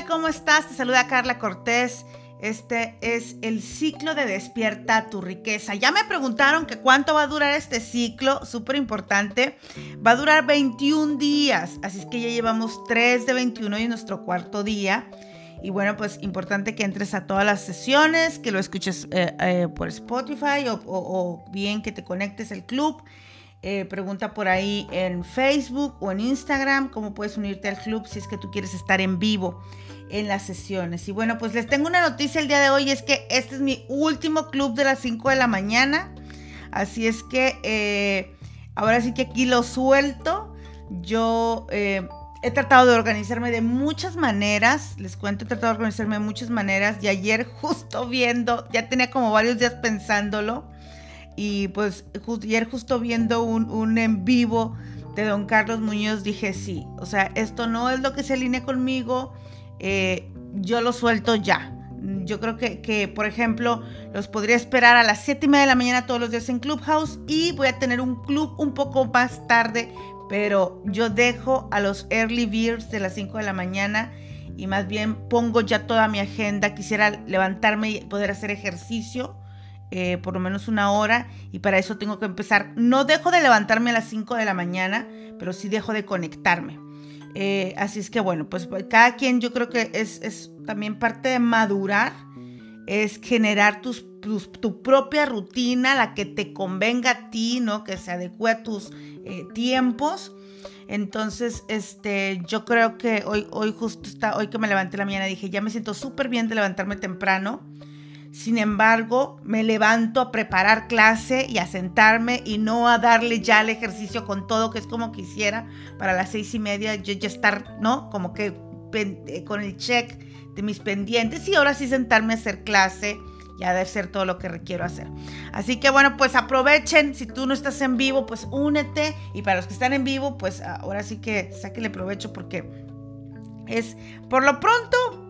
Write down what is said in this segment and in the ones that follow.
tal? ¿Cómo estás? Te saluda Carla Cortés. Este es el ciclo de despierta tu riqueza. Ya me preguntaron que cuánto va a durar este ciclo, súper importante. Va a durar 21 días, así es que ya llevamos 3 de 21 y nuestro cuarto día. Y bueno, pues importante que entres a todas las sesiones, que lo escuches eh, eh, por Spotify o, bien que te conectes al club. Eh, pregunta por ahí en Facebook o en Instagram cómo puedes unirte al club si es que tú quieres estar en vivo en las sesiones. Y bueno, pues les tengo una noticia el día de hoy, es que este es mi último club de las 5 de la mañana. Así es que ahora sí que aquí lo suelto. Yo he tratado de organizarme de muchas maneras, les cuento, he tratado de organizarme de muchas maneras y ayer justo viendo, ya tenía como varios días pensándolo y pues ayer justo viendo un, en vivo de don Carlos Muñoz dije sí, o sea, esto no es lo que se alinea conmigo, eh, yo lo suelto ya. Yo creo que, que, por ejemplo, los podría esperar a las 7 y media de la mañana todos los días en Clubhouse y voy a tener un club un poco más tarde pero yo dejo a los early birds de las 5 de la mañana y más bien pongo ya toda mi agenda. Quisiera levantarme y poder hacer ejercicio eh, por lo menos una hora y para eso tengo que empezar. No dejo de levantarme a las 5 de la mañana, pero sí dejo de conectarme. Eh, así es que bueno, pues cada quien yo creo que es, es también parte de madurar, es generar tus tu, propia rutina, la que te convenga a ti, ¿no? Que se adecue a tus eh, tiempos. Entonces, este, yo creo que hoy, hoy justo está, hoy que me levanté la mañana, dije, ya me siento súper bien de levantarme temprano. Sin embargo, me levanto a preparar clase y a sentarme y no a darle ya el ejercicio con todo, que es como quisiera, para las seis y media yo ya estar, ¿no? Como que eh, con el check de mis pendientes y ahora sí sentarme a hacer clase y de ser todo lo que requiero hacer. Así que bueno, pues aprovechen, si tú no estás en vivo, pues únete y para los que están en vivo, pues ahora sí que sáquenle provecho porque es por lo pronto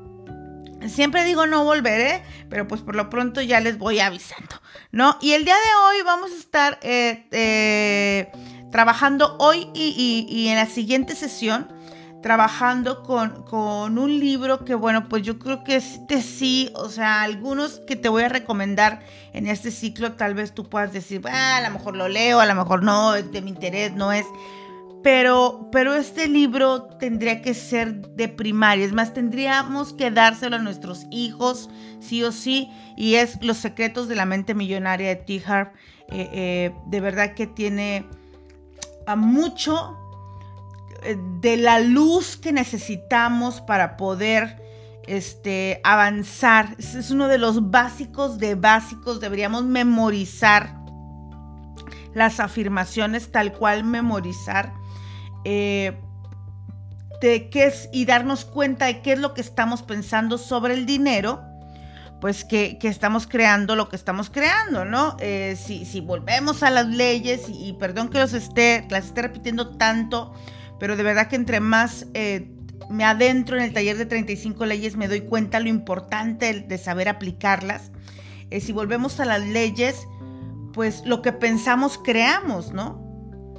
Siempre digo no volveré, pero pues por lo pronto ya les voy avisando, ¿no? Y el día de hoy vamos a estar eh, eh, trabajando hoy y en la siguiente sesión trabajando con, con, un libro que, bueno, pues yo creo que este sí, o sea, algunos que te voy a recomendar en este ciclo, tal vez tú puedas decir, ah, a lo mejor lo leo, a lo mejor no, es de mi interés, no es. Pero, pero este libro tendría que ser de primaria, es más, tendríamos que dárselo a nuestros hijos, sí o sí, y es Los secretos de la mente millonaria de T. Harv. Eh, eh, de verdad que tiene a mucho eh, de la luz que necesitamos para poder este, avanzar. es uno de los básicos de básicos. Deberíamos memorizar las afirmaciones tal cual memorizar. Eh, y darnos cuenta de qué es lo que estamos pensando sobre el dinero, pues que, estamos creando lo que estamos creando, ¿no? Eh, si, volvemos a las leyes, y, perdón que los esté, las esté repitiendo tanto, pero de verdad que entre más eh, me adentro en el taller de 35 leyes, me doy cuenta lo importante de saber aplicarlas. Si volvemos a las leyes, pues lo que pensamos creamos, ¿no?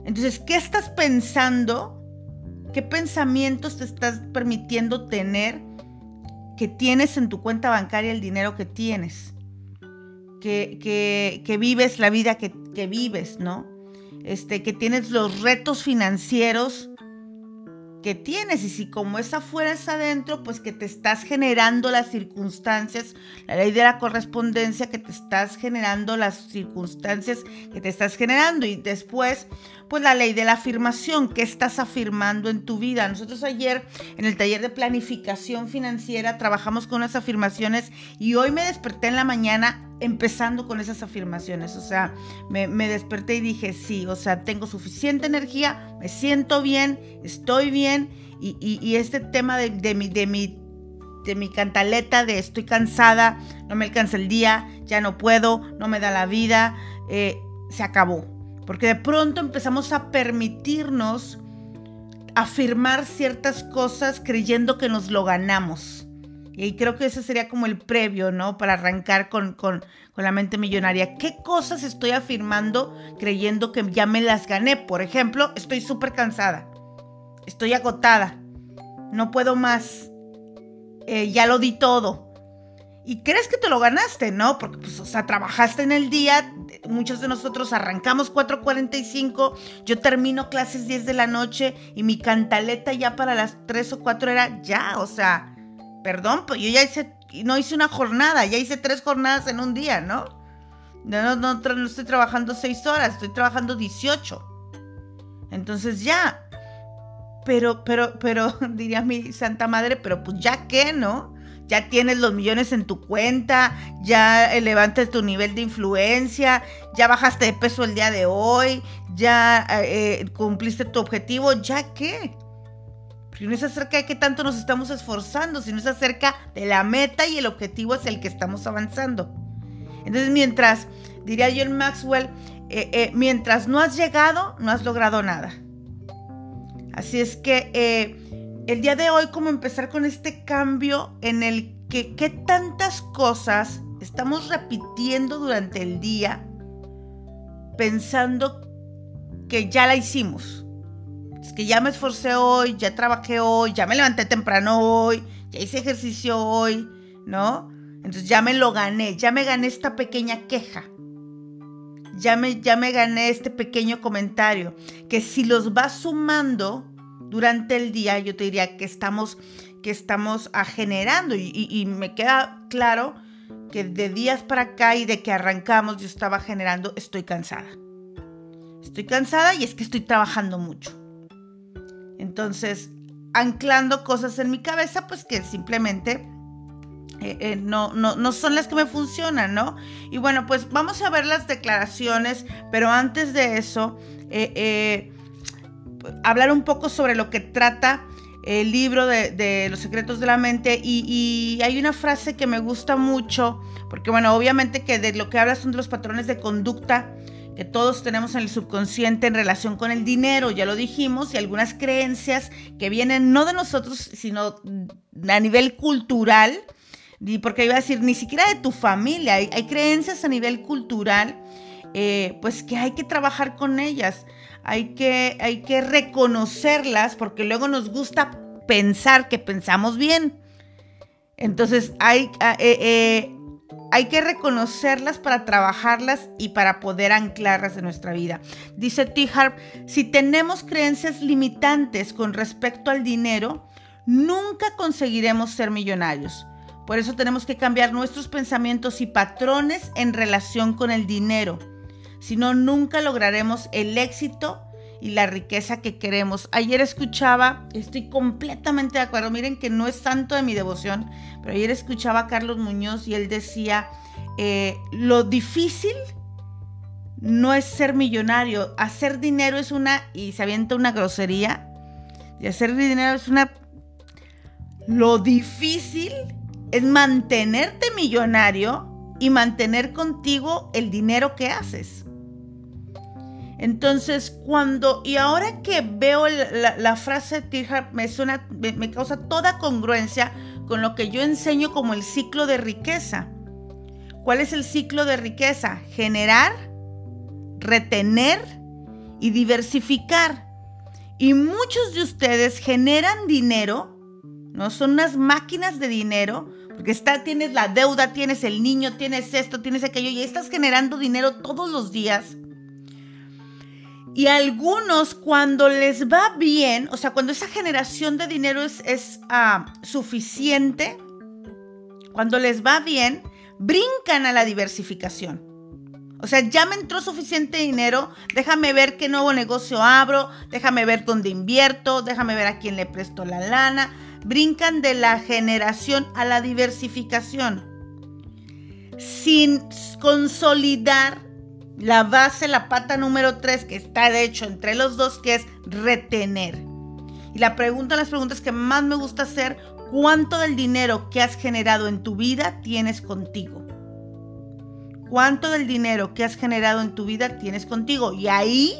Entonces, ¿qué estás pensando? ¿Qué pensamientos te estás permitiendo tener que tienes en tu cuenta bancaria el dinero que tienes? Que, vives la vida que, que vives, ¿no? Este, que tienes los retos financieros que tienes y si como es afuera es adentro, pues que te estás generando las circunstancias, la ley de la correspondencia, que te estás generando las circunstancias que te estás generando y después, pues la ley de la afirmación, que estás afirmando en tu vida. Nosotros ayer en el taller de planificación financiera trabajamos con unas afirmaciones y hoy me desperté en la mañana empezando con esas afirmaciones. O sea, me, desperté y dije, sí, o sea, tengo suficiente energía, me siento bien, estoy bien. Y, este tema de, mi, de, mi, de mi cantaleta de estoy cansada, no me alcanza el día, ya no puedo, no me da la vida, eh, se acabó. Porque de pronto empezamos a permitirnos afirmar ciertas cosas creyendo que nos lo ganamos. Y creo que ese sería como el previo, ¿no? Para arrancar con, con, la mente millonaria. ¿Qué cosas estoy afirmando creyendo que ya me las gané? Por ejemplo, estoy súper cansada. Estoy agotada. No puedo más. eh, ya lo di todo. Y crees que te lo ganaste, ¿no? Porque, pues, o sea, trabajaste en el día, muchos de nosotros arrancamos 4.45, yo termino clases 10 de la noche y mi cantaleta ya para las 3 o 4 era ya, o sea, perdón, pues yo ya hice, no hice una jornada, ya hice tres jornadas en un día, ¿no? No, no, no, estoy trabajando 6 horas, estoy trabajando 18. Entonces ya, pero, pero, pero, diría mi santa madre, pero pues ya qué, ¿no? Ya tienes los millones en tu cuenta, ya elevaste tu nivel de influencia, ya bajaste de peso el día de hoy, ya eh, cumpliste tu objetivo, ¿ya qué? Porque no es acerca de qué tanto nos estamos esforzando, sino es acerca de la meta y el objetivo hacia el que estamos avanzando. Entonces, mientras, diría yo en Maxwell, eh, eh, mientras no has llegado, no has logrado nada. Así es que eh, el día de hoy, como empezar con este cambio en el que qué tantas cosas estamos repitiendo durante el día pensando que ya la hicimos. Es que ya me esforcé hoy, ya trabajé hoy, ya me levanté temprano hoy, ya hice ejercicio hoy, ¿no? Entonces ya me lo gané, ya me gané esta pequeña queja. Ya me, ya me gané este pequeño comentario. Que si los vas sumando durante el día, yo te diría que estamos, que estamos generando. Y, me queda claro que de días para acá y de que arrancamos, yo estaba generando, estoy cansada. Estoy cansada y es que estoy trabajando mucho. Entonces, anclando cosas en mi cabeza, pues que simplemente eh, eh, no, no, no son las que me funcionan, ¿no? Y bueno, pues vamos a ver las declaraciones, pero antes de eso, eh, hablar un poco sobre lo que trata el libro de, los secretos de la mente y, y, hay una frase que me gusta mucho, porque bueno, obviamente que de lo que habla son de los patrones de conducta que todos tenemos en el subconsciente en relación con el dinero, ya lo dijimos, y algunas creencias que vienen no de nosotros, sino a nivel cultural, porque iba a decir, ni siquiera de tu familia, hay, creencias a nivel cultural, eh, pues que hay que trabajar con ellas, hay que, hay que reconocerlas, porque luego nos gusta pensar que pensamos bien. Entonces hay, eh, eh, hay que reconocerlas para trabajarlas y para poder anclarlas en nuestra vida. Dice T. Harp, si tenemos creencias limitantes con respecto al dinero, nunca conseguiremos ser millonarios. Por eso tenemos que cambiar nuestros pensamientos y patrones en relación con el dinero. Si no, nunca lograremos el éxito y la riqueza que queremos. Ayer escuchaba, estoy completamente de acuerdo, miren que no es santo de mi devoción, pero ayer escuchaba a Carlos Muñoz y él decía, eh, lo difícil no es ser millonario, hacer dinero es una, y se avienta una grosería, y hacer dinero es una... Lo difícil es mantenerte millonario y mantener contigo el dinero que haces. Entonces, cuando, y ahora que veo la, frase de me suena, me, causa toda congruencia con lo que yo enseño como el ciclo de riqueza. ¿Cuál es el ciclo de riqueza? Generar, retener y diversificar. Y muchos de ustedes generan dinero, ¿no? Son unas máquinas de dinero porque está, tienes la deuda, tienes el niño, tienes esto, tienes aquello, y estás generando dinero todos los días. Y algunos cuando les va bien, o sea, cuando esa generación de dinero es, ah, suficiente, cuando les va bien, brincan a la diversificación. O sea, ya me entró suficiente dinero, déjame ver qué nuevo negocio abro, déjame ver dónde invierto, déjame ver a quién le presto la lana, brincan de la generación a la diversificación sin consolidar la base, la pata número 3 que está de hecho entre los dos, que es retener. Y la pregunta, las preguntas que más me gusta hacer, ¿cuánto del dinero que has generado en tu vida tienes contigo? ¿Cuánto del dinero que has generado en tu vida tienes contigo? Y ahí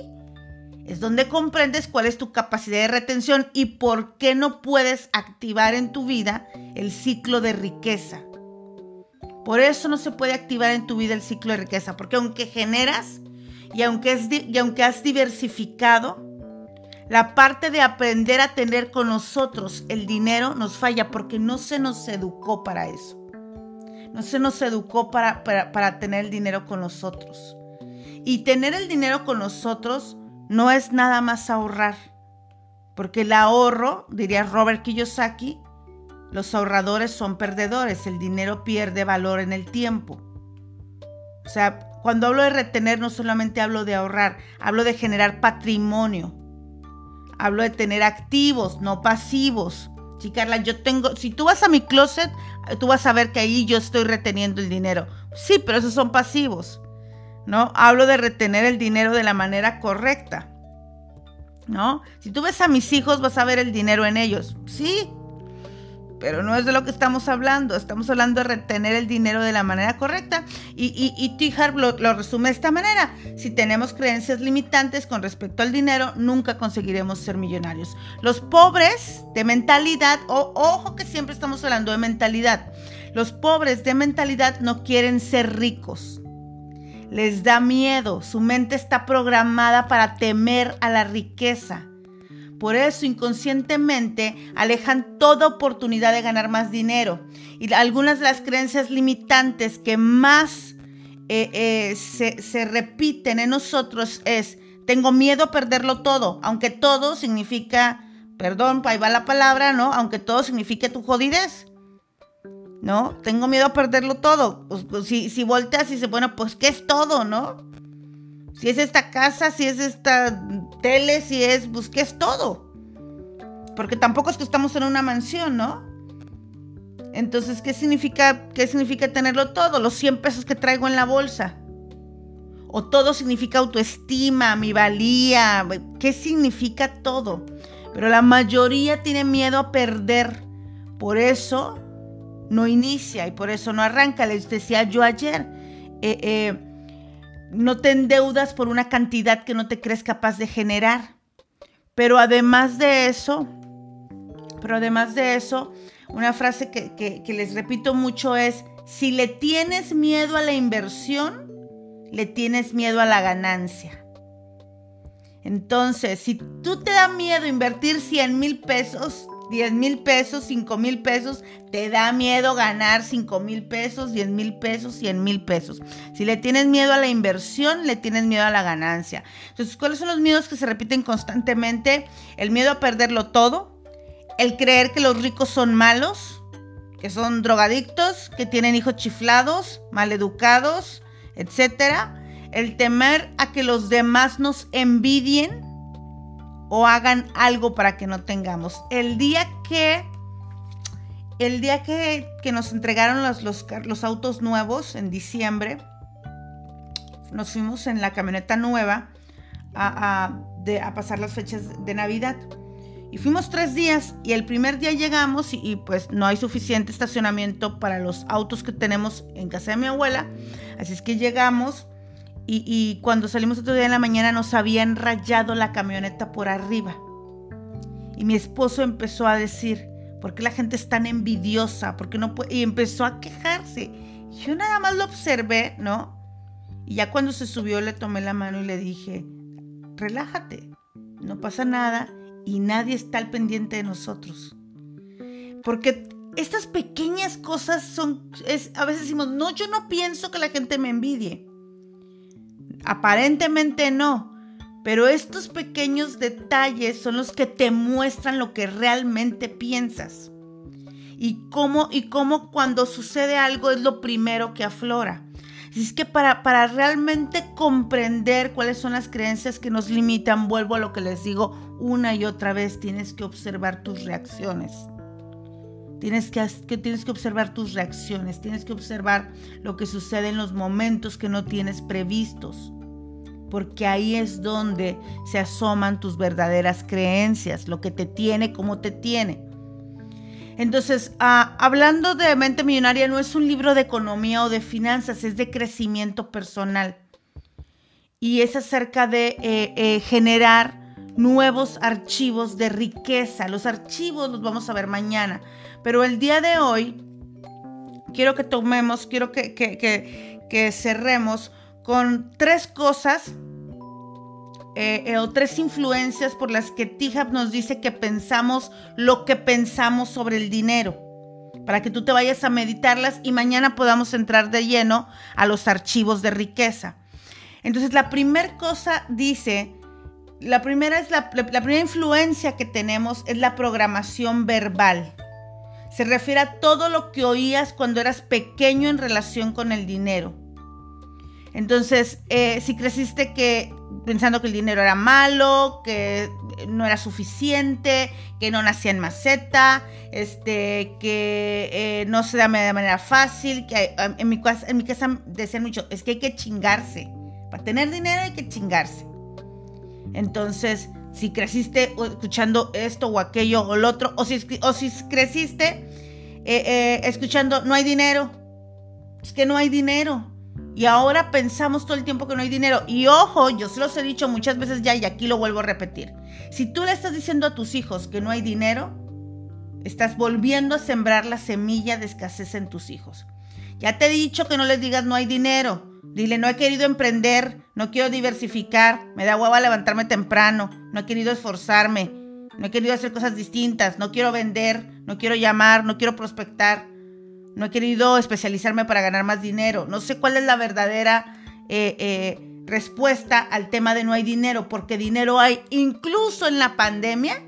es donde comprendes cuál es tu capacidad de retención y por qué no puedes activar en tu vida el ciclo de riqueza. Por eso no se puede activar en tu vida el ciclo de riqueza, porque aunque generas y aunque, es y aunque has diversificado, la parte de aprender a tener con nosotros el dinero nos falla porque no se nos educó para eso. No se nos educó para, para, tener el dinero con nosotros. Y tener el dinero con nosotros no es nada más ahorrar. Porque el ahorro, diría Robert Kiyosaki, los ahorradores son perdedores. El dinero pierde valor en el tiempo. O sea, cuando hablo de retener no solamente hablo de ahorrar, hablo de generar patrimonio hablo de tener activos, no pasivos. Sí, Carla, yo tengo, si tú vas a mi closet, tú vas a ver que ahí yo estoy reteniendo el dinero. Sí, pero esos son pasivos. ¿No? Hablo de retener el dinero de la manera correcta. ¿No? Si tú ves a mis hijos, vas a ver el dinero en ellos. Sí, pero no es de lo que estamos hablando. Estamos hablando de retener el dinero de la manera correcta. Y, y, y lo, lo, resume de esta manera. Si tenemos creencias limitantes con respecto al dinero, nunca conseguiremos ser millonarios. Los pobres de mentalidad, ojo que siempre estamos hablando de mentalidad. Los pobres de mentalidad no quieren ser ricos. Les da miedo. Su mente está programada para temer a la riqueza. Por eso inconscientemente alejan toda oportunidad de ganar más dinero. Y algunas de las creencias limitantes que más eh, eh, se, repiten en nosotros es, tengo miedo a perderlo todo, aunque todo significa, perdón, ahí va la palabra, ¿no? Aunque todo signifique tu jodidez. ¿No? Tengo miedo a perderlo todo. Pues, pues, si, si volteas y dices, bueno, pues ¿qué es todo, no? Si es esta casa, si es esta tele, si es, pues, ¿qué es todo? Porque tampoco es que estamos en una mansión, ¿no? Entonces, ¿qué significa, qué significa tenerlo todo? Los 100 pesos que traigo en la bolsa. O todo significa autoestima, mi valía. ¿Qué significa todo? Pero la mayoría tiene miedo a perder. Por eso no inicia y por eso no arranca. Les decía yo ayer. Eh, eh, no te endeudas por una cantidad que no te crees capaz de generar. Pero además de eso, pero además de eso, una frase que, les repito mucho es, si le tienes miedo a la inversión, le tienes miedo a la ganancia. Entonces, si tú te da miedo invertir 100 mil pesos, 10 mil pesos, 5 mil pesos, te da miedo ganar 5 mil pesos, 10 mil pesos, 100 mil pesos. Si le tienes miedo a la inversión, le tienes miedo a la ganancia. Entonces, ¿cuáles son los miedos que se repiten constantemente? El miedo a perderlo todo, el creer que los ricos son malos, que son drogadictos, que tienen hijos chiflados, maleducados, etc. El temer a que los demás nos envidien o hagan algo para que no tengamos. El día que, el día que, nos entregaron los, los, autos nuevos en diciembre, nos fuimos en la camioneta nueva a, a, pasar las fechas de Navidad. Y fuimos tres días y el primer día llegamos y, pues no hay suficiente estacionamiento para los autos que tenemos en casa de mi abuela. Así es que llegamos y, cuando salimos otro día en la mañana nos habían rayado la camioneta por arriba. Y mi esposo empezó a decir, ¿por qué la gente es tan envidiosa? ¿Por no puede? Y empezó a quejarse. Yo nada más lo observé, ¿no? Y ya cuando se subió le tomé la mano y le dije, relájate, no pasa nada y nadie está al pendiente de nosotros. Porque estas pequeñas cosas son, es, a veces decimos, no, yo no pienso que la gente me envidie. Aparentemente no, pero estos pequeños detalles son los que te muestran lo que realmente piensas. Y cómo, y cómo cuando sucede algo es lo primero que aflora. Es que para, para realmente comprender cuáles son las creencias que nos limitan, vuelvo a lo que les digo una y otra vez, tienes que observar tus reacciones. Tienes que, tienes que observar tus reacciones, tienes que observar lo que sucede en los momentos que no tienes previstos, porque ahí es donde se asoman tus verdaderas creencias, lo que te tiene, cómo te tiene. Entonces, ah, hablando de mente millonaria, no es un libro de economía o de finanzas, es de crecimiento personal. Y es acerca de eh, eh, generar nuevos archivos de riqueza. Los archivos los vamos a ver mañana. Pero el día de hoy quiero que tomemos, quiero que, cerremos con tres cosas eh, eh, o tres influencias por las que Tihab nos dice que pensamos lo que pensamos sobre el dinero, para que tú te vayas a meditarlas y mañana podamos entrar de lleno a los archivos de riqueza. Entonces, la primera cosa dice, la primera es la, primera influencia que tenemos es la programación verbal. Se refiere a todo lo que oías cuando eras pequeño en relación con el dinero. Entonces, eh, si creciste que pensando que el dinero era malo, que no era suficiente, que no nacía en maceta, este, que eh, no se da de manera fácil, que en mi, en mi casa decían mucho, es que hay que chingarse. Para tener dinero hay que chingarse. Entonces, si creciste escuchando esto o aquello o lo otro, o si, o si creciste eh, escuchando no hay dinero, es que no hay dinero. Y ahora pensamos todo el tiempo que no hay dinero. Y ojo, yo se los he dicho muchas veces ya y aquí lo vuelvo a repetir. Si tú le estás diciendo a tus hijos que no hay dinero, estás volviendo a sembrar la semilla de escasez en tus hijos. Ya te he dicho que no les digas no hay dinero. Dile, no he querido emprender, no quiero diversificar, me da hueva levantarme temprano, no he querido esforzarme, no he querido hacer cosas distintas, no quiero vender, no quiero llamar, no quiero prospectar. No he querido especializarme para ganar más dinero. No sé cuál es la verdadera eh, eh, respuesta al tema de no hay dinero, porque dinero hay. Incluso en la pandemia,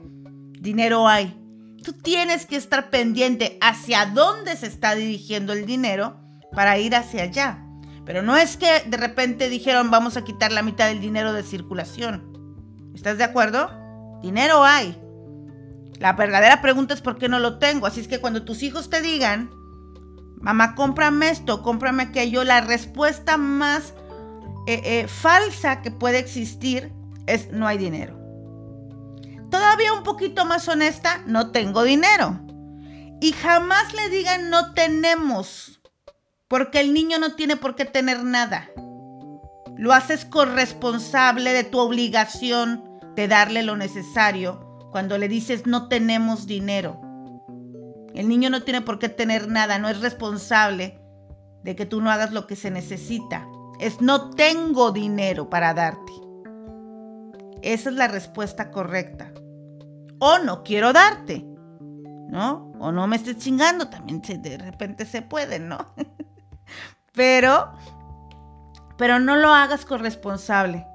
dinero hay. Tú tienes que estar pendiente hacia dónde se está dirigiendo el dinero para ir hacia allá. Pero no es que de repente dijeron vamos a quitar la mitad del dinero de circulación. ¿Estás de acuerdo? Dinero hay. La verdadera pregunta es por qué no lo tengo. Así es que cuando tus hijos te digan, mamá, cómprame esto, cómprame aquello, la respuesta más eh, eh, falsa que puede existir es no hay dinero. Todavía un poquito más honesta, no tengo dinero. Y jamás le digan no tenemos, porque el niño no tiene por qué tener nada. Lo haces corresponsable de tu obligación de darle lo necesario cuando le dices no tenemos dinero. El niño no tiene por qué tener nada, no es responsable de que tú no hagas lo que se necesita. Es no tengo dinero para darte. Esa es la respuesta correcta. O no quiero darte, ¿no? O no me estés chingando, también de repente se puede, ¿no? pero, pero no lo hagas corresponsable,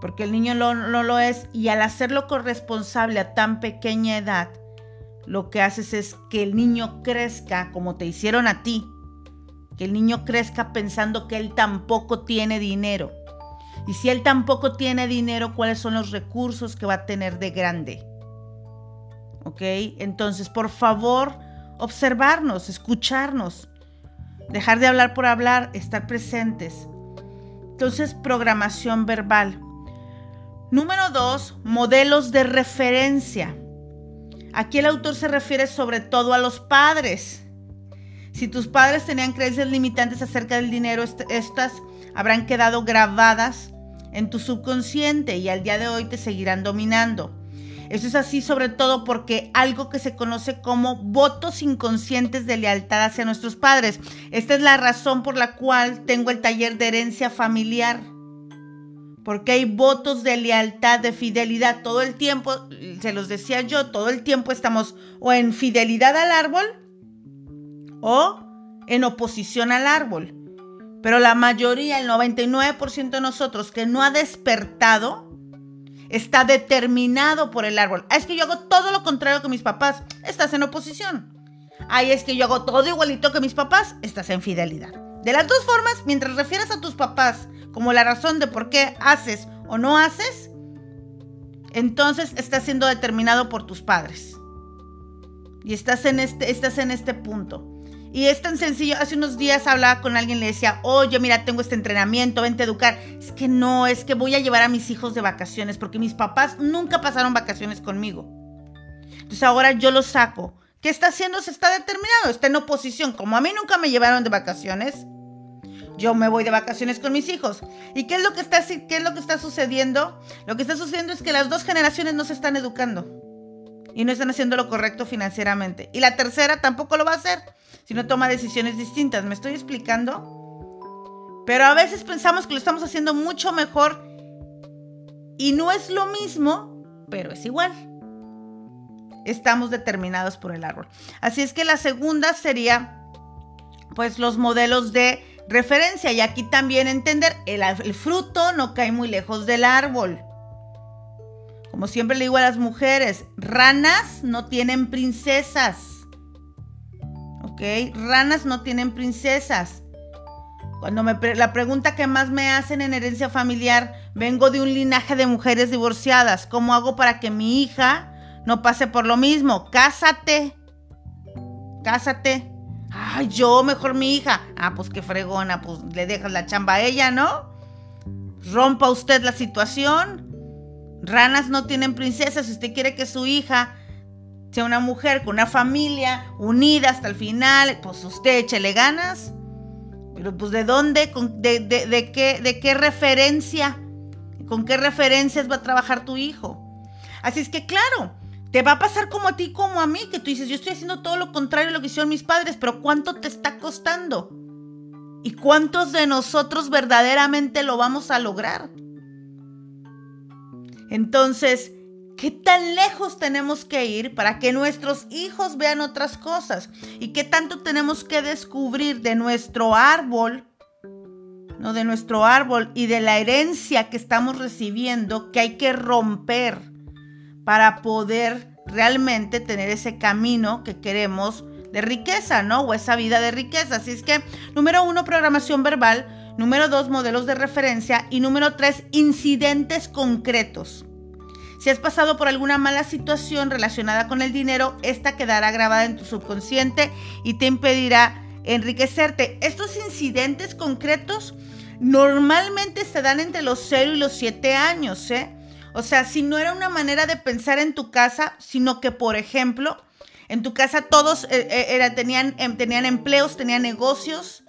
porque el niño no lo es y al hacerlo corresponsable a tan pequeña edad, lo que haces es que el niño crezca como te hicieron a ti. Que el niño crezca pensando que él tampoco tiene dinero. Y si él tampoco tiene dinero, ¿cuáles son los recursos que va a tener de grande? ¿Ok? Entonces, por favor, observarnos, escucharnos. Dejar de hablar por hablar, estar presentes. Entonces, programación verbal. Número dos, modelos de referencia. Aquí el autor se refiere sobre todo a los padres. Si tus padres tenían creencias limitantes acerca del dinero, estas habrán quedado grabadas en tu subconsciente y al día de hoy te seguirán dominando. Eso es así sobre todo porque algo que se conoce como votos inconscientes de lealtad hacia nuestros padres. Esta es la razón por la cual tengo el taller de herencia familiar porque hay votos de lealtad, de fidelidad todo el tiempo, se los decía yo, todo el tiempo estamos o en fidelidad al árbol o en oposición al árbol. Pero la mayoría, el 99% de nosotros que no ha despertado, está determinado por el árbol. Ah, es que yo hago todo lo contrario que mis papás, estás en oposición. Ay, es que yo hago todo igualito que mis papás, estás en fidelidad. De las dos formas, mientras refieras a tus papás como la razón de por qué haces o no haces, entonces estás siendo determinado por tus padres. Y estás en este, estás en este punto. Y es tan sencillo. Hace unos días hablaba con alguien, le decía, oye, mira, tengo este entrenamiento, vente a educar. Es que no, es que voy a llevar a mis hijos de vacaciones, porque mis papás nunca pasaron vacaciones conmigo. Entonces ahora yo los saco. ¿Qué está haciendo? Se está determinado, está en oposición. Como a mí nunca me llevaron de vacaciones, yo me voy de vacaciones con mis hijos. ¿Y qué es lo que está, qué es lo que está sucediendo? Lo que está sucediendo es que las dos generaciones no se están educando y no están haciendo lo correcto financieramente. Y la tercera tampoco lo va a hacer si no toma decisiones distintas. ¿Me estoy explicando? Pero a veces pensamos que lo estamos haciendo mucho mejor Y no es lo mismo, pero es igual. Estamos determinados por el árbol. Así es que la segunda sería, pues, los modelos de referencia. Y aquí también entender, el, el fruto no cae muy lejos del árbol. Como siempre le digo a las mujeres, ranas no tienen princesas. ¿Ok? Ranas no tienen princesas. Cuando me la pregunta que más me hacen en herencia familiar, vengo de un linaje de mujeres divorciadas. ¿Cómo hago para que mi hija no pase por lo mismo? Cásate. Cásate. Ay, yo mejor mi hija. Ah, pues qué fregona, pues le dejas la chamba a ella, ¿no? Rompa usted la situación. Ranas no tienen princesas. Si usted quiere que su hija sea una mujer con una familia unida hasta el final, pues usted échele ganas. Pero pues de dónde, de, qué, de qué referencia, con qué referencias va a trabajar tu hijo. Así es que claro, te va a pasar como a ti como a mí, que tú dices, yo estoy haciendo todo lo contrario a lo que hicieron mis padres, pero ¿cuánto te está costando? ¿Y cuántos de nosotros verdaderamente lo vamos a lograr? Entonces, ¿Qué tan lejos tenemos que ir para que nuestros hijos vean otras cosas? ¿Y qué tanto tenemos que descubrir de nuestro árbol, no de nuestro árbol y de la herencia que estamos recibiendo que hay que romper para poder realmente tener ese camino que queremos de riqueza, ¿no? O esa vida de riqueza. Así es que, número uno, programación verbal. Número dos, modelos de referencia. Y número tres, incidentes concretos. Si has pasado por alguna mala situación relacionada con el dinero, esta quedará grabada en tu subconsciente y te impedirá enriquecerte. Estos incidentes concretos normalmente se dan entre los 0 y los 7 años, ¿eh? O sea, si no era una manera de pensar en tu casa, sino que, por ejemplo, en tu casa todos eh, eh, tenían, em, tenían empleos, tenían negocios,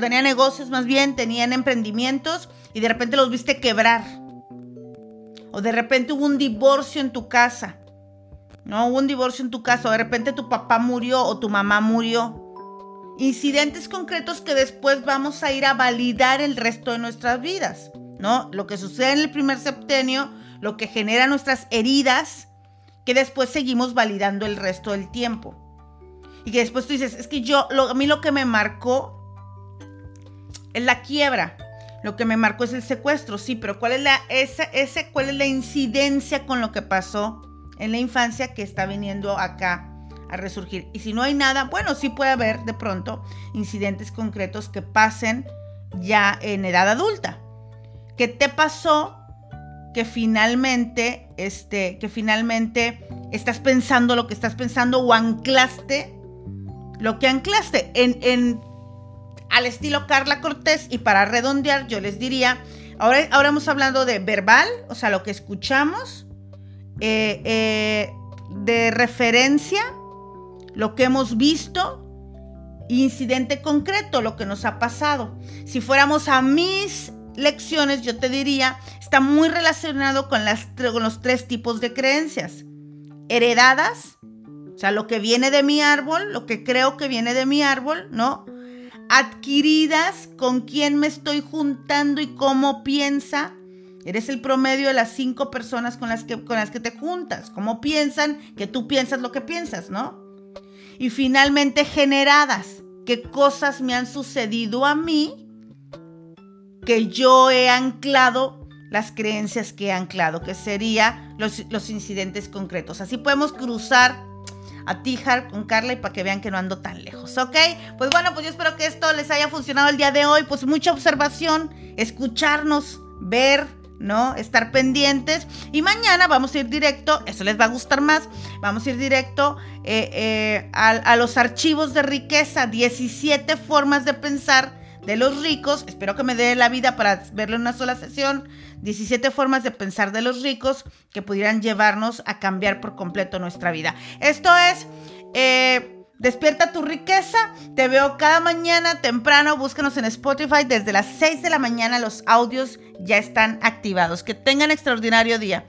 tenían negocios más bien, tenían emprendimientos y de repente los viste quebrar o de repente hubo un divorcio en tu casa. No hubo un divorcio en tu casa. O de repente tu papá murió o tu mamá murió. Incidentes concretos que después vamos a ir a validar el resto de nuestras vidas. ¿No? Lo que sucede en el primer septenio, lo que genera nuestras heridas, que después seguimos validando el resto del tiempo. Y que después tú dices, es que yo, a mí lo que me marcó es la quiebra. Lo que me marcó es el secuestro, sí, pero ¿cuál es la, ese, ese, cuál es la incidencia con lo que pasó en la infancia que está viniendo acá a resurgir? Y si no hay nada, bueno, sí puede haber de pronto incidentes concretos que pasen ya en edad adulta. ¿Qué te pasó que finalmente, este, que finalmente estás pensando lo que estás pensando o anclaste lo que anclaste en al estilo Carla Cortés y para redondear yo les diría, ahora, ahora hemos hablado de verbal, o sea, lo que escuchamos, eh, eh, de referencia, lo que hemos visto, incidente concreto, lo que nos ha pasado. Si fuéramos a mis lecciones, yo te diría, está muy relacionado con, las, con los tres tipos de creencias. Heredadas, o sea, lo que viene de mi árbol, lo que creo que viene de mi árbol, ¿no? Adquiridas, con quién me estoy juntando y cómo piensa. Eres el promedio de las cinco personas con las que, con las que te juntas. Cómo piensan, que tú piensas lo que piensas, ¿no? Y finalmente generadas. ¿Qué cosas me han sucedido a mí que yo he anclado las creencias que he anclado, que serían los, los incidentes concretos? Así podemos cruzar a Tijar con Carla y para que vean que no ando tan lejos, ¿ok? Pues bueno, pues yo espero que esto les haya funcionado el día de hoy. Pues mucha observación, escucharnos, ver, ¿no? Estar pendientes. Y mañana vamos a ir directo, eso les va a gustar más, vamos a ir directo eh, eh, a, a los archivos de riqueza, 17 formas de pensar de los ricos. Espero que me dé la vida para verlo en una sola sesión. 17 formas de pensar de los ricos que pudieran llevarnos a cambiar por completo nuestra vida. Esto es... Eh, despierta tu riqueza. Te veo cada mañana temprano. Búscanos en Spotify. Desde las 6 de la mañana los audios ya están activados. Que tengan extraordinario día.